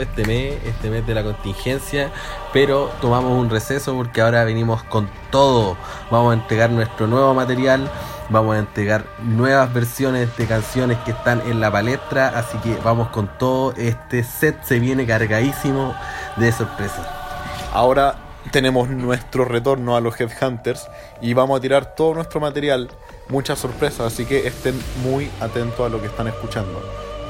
este mes, este mes de la contingencia, pero tomamos un receso porque ahora venimos con todo. Vamos a entregar nuestro nuevo material, vamos a entregar nuevas versiones de canciones que están en la palestra, así que vamos con todo. Este set se viene cargadísimo de sorpresas. Ahora tenemos nuestro retorno a los Headhunters y vamos a tirar todo nuestro material, muchas sorpresas, así que estén muy atentos a lo que están escuchando.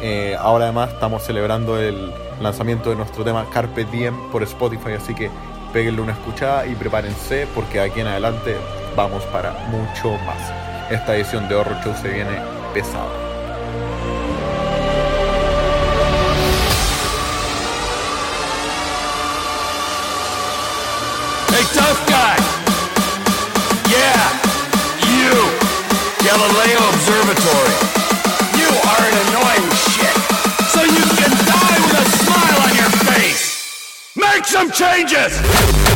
Eh, ahora además estamos celebrando el lanzamiento de nuestro tema Carpe Diem por Spotify, así que péguenle una escuchada y prepárense porque aquí en adelante vamos para mucho más. Esta edición de Horror Show se viene pesada. Changes!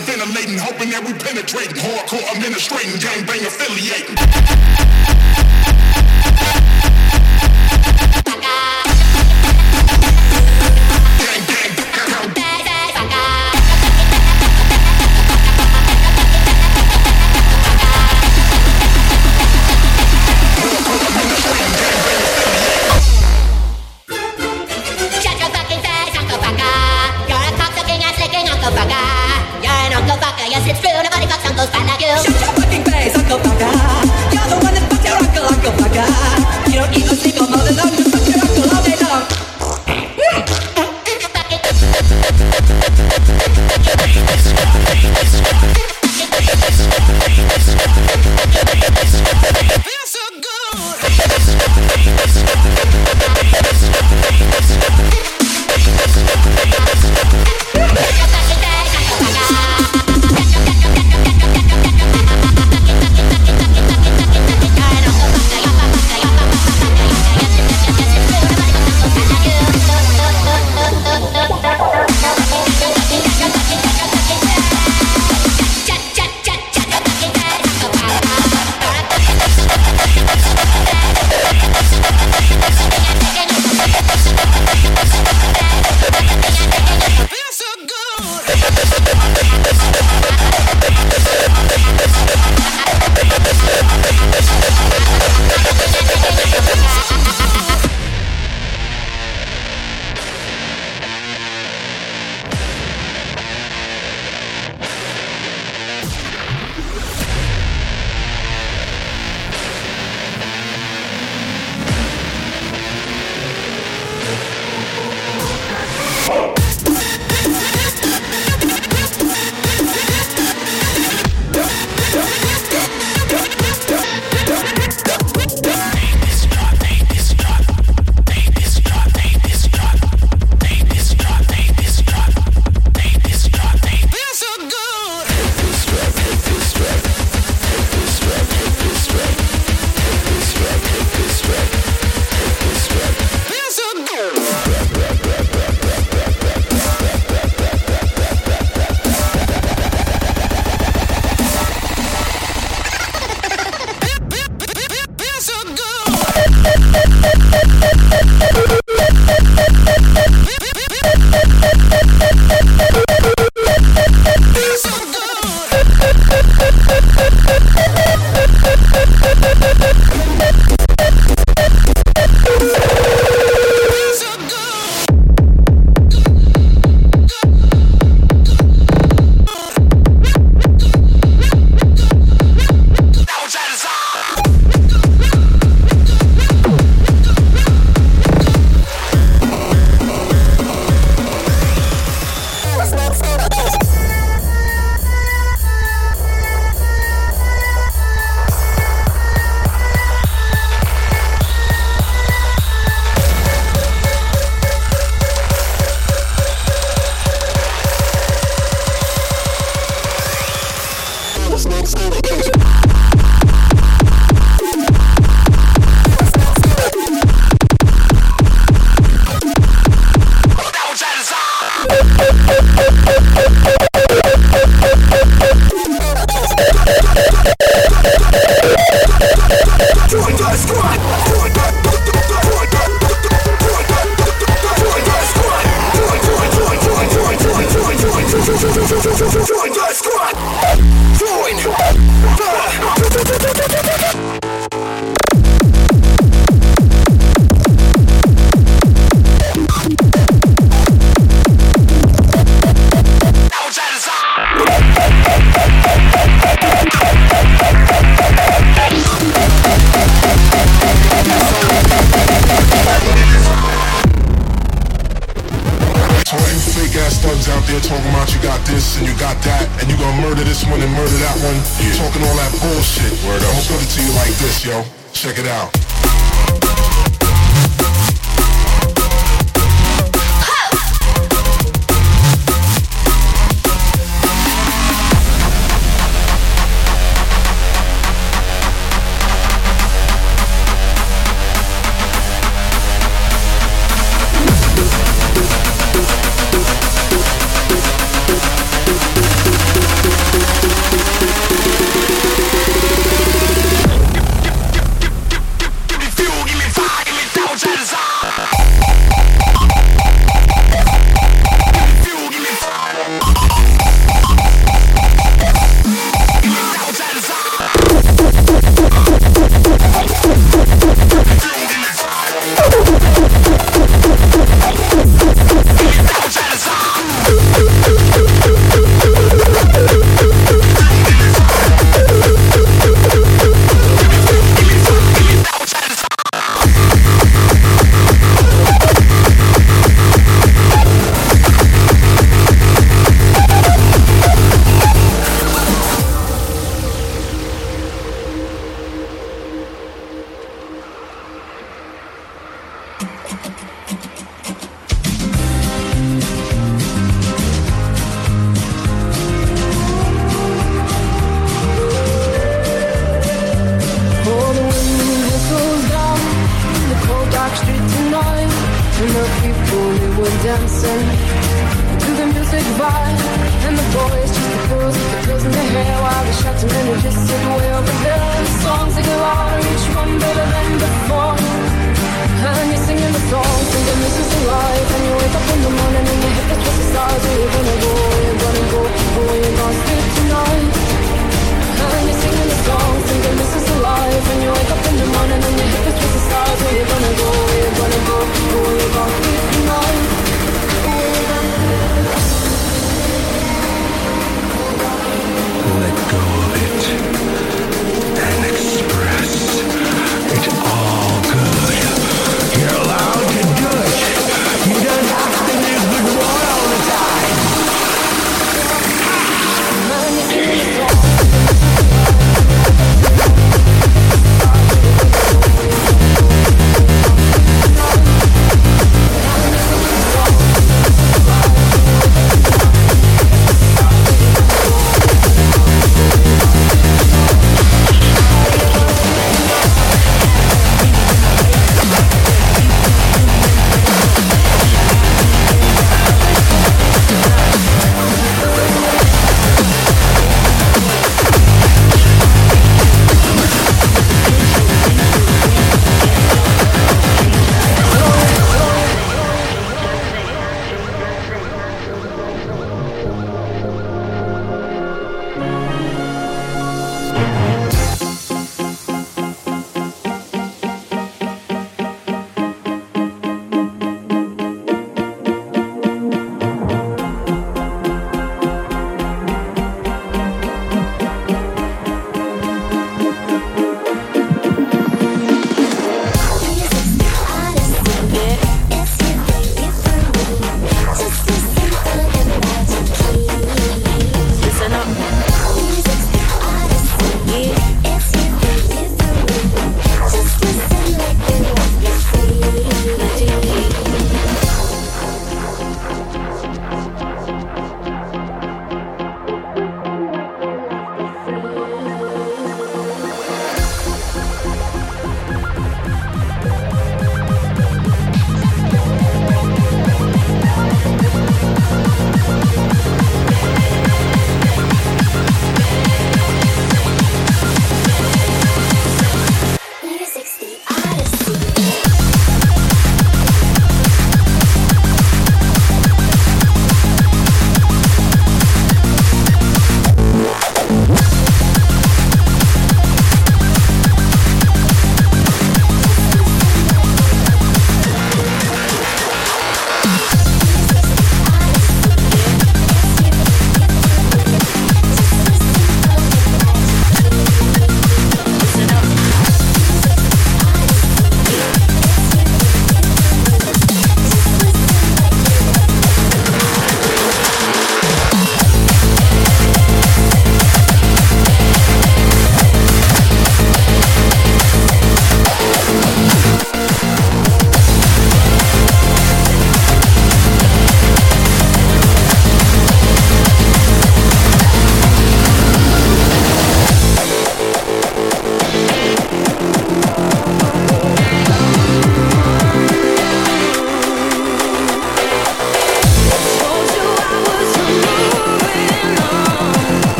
ventilating, hoping that we penetrate. Hardcore administrating, gangbang affiliating.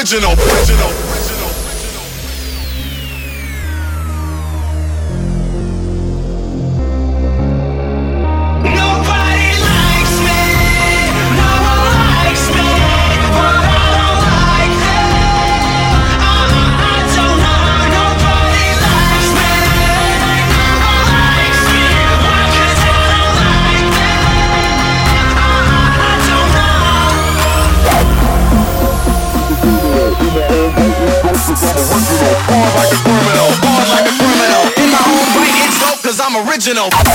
Original. original. Original.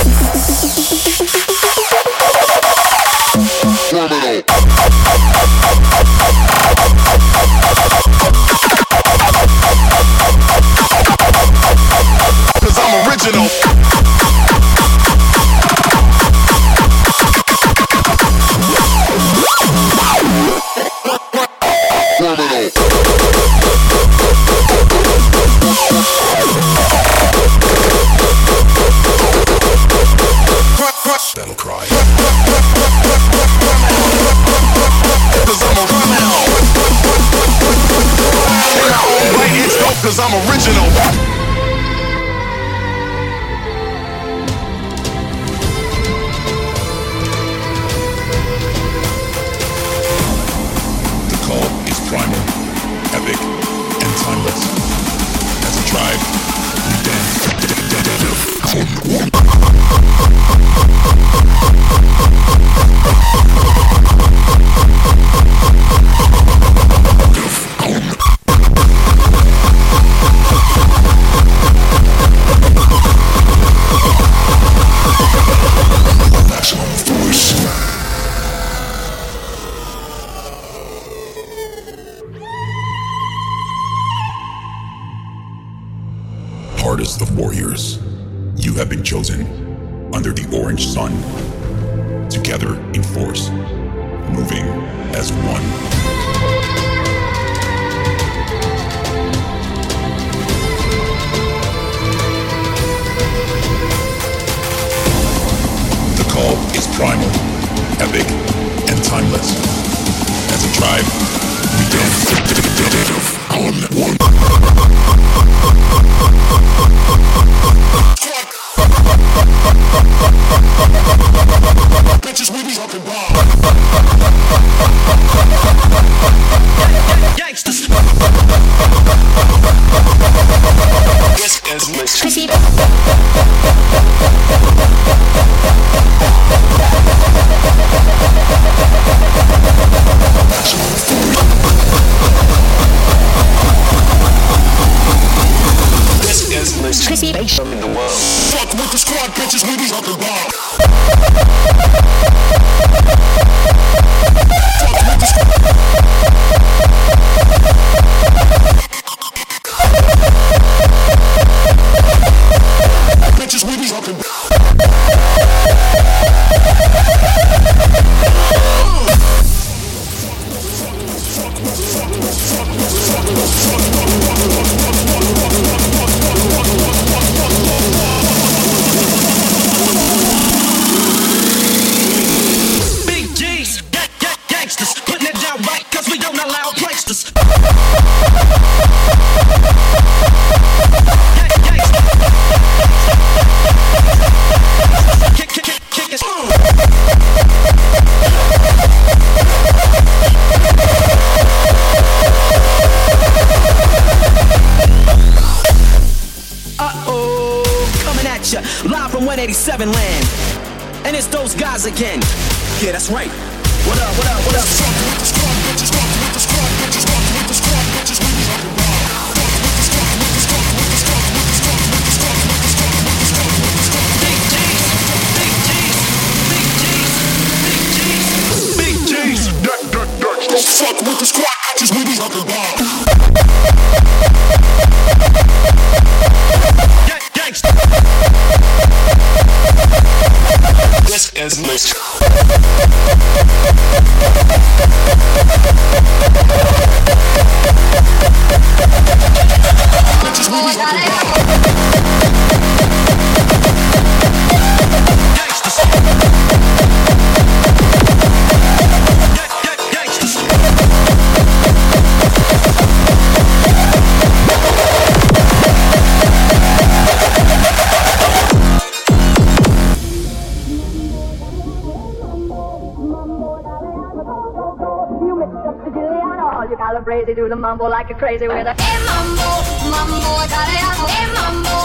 Do the mambo like a crazy with a hey mambo, mambo italiano, hey mambo,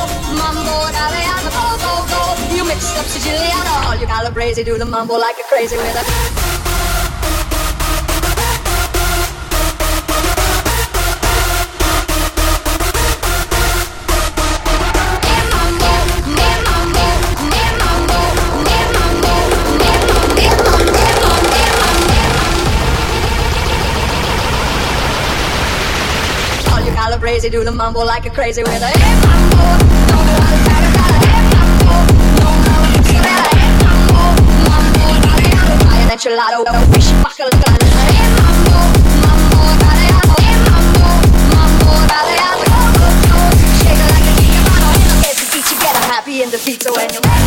mambo italiano, go go go. You mix up Siciliano, all you calabrese do the mambo like a crazy with a. calabrese do the mambo like a crazy with a mambo, style. hey mambo, hey mambo, mambo hey mambo, mambo hey mambo, mambo italiano, go go go, shake it like a Giovanni, in the bed to beat you get happy in the feet, when you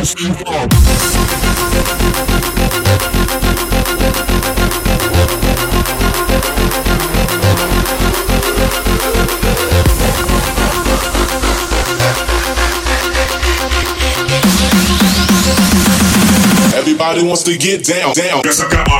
Everybody wants to get down, down. Guess I got my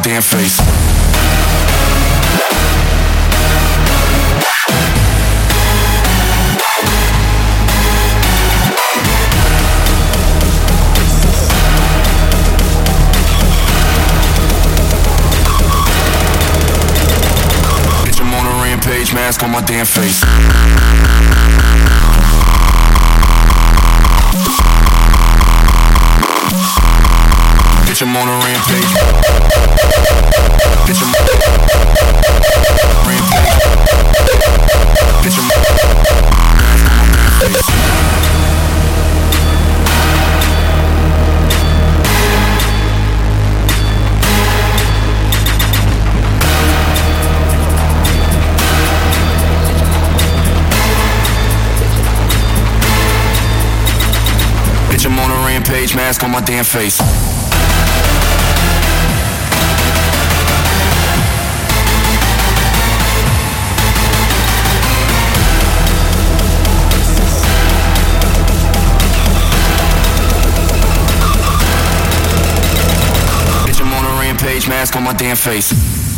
my damn face. Bitch, I'm on a rampage mask on my damn face. Bitch, I'm on a rampage. Bitch, I'm rampage. Bitch, I'm Bitch, I'm on a rampage, mask on my damn face. Mask on my damn face.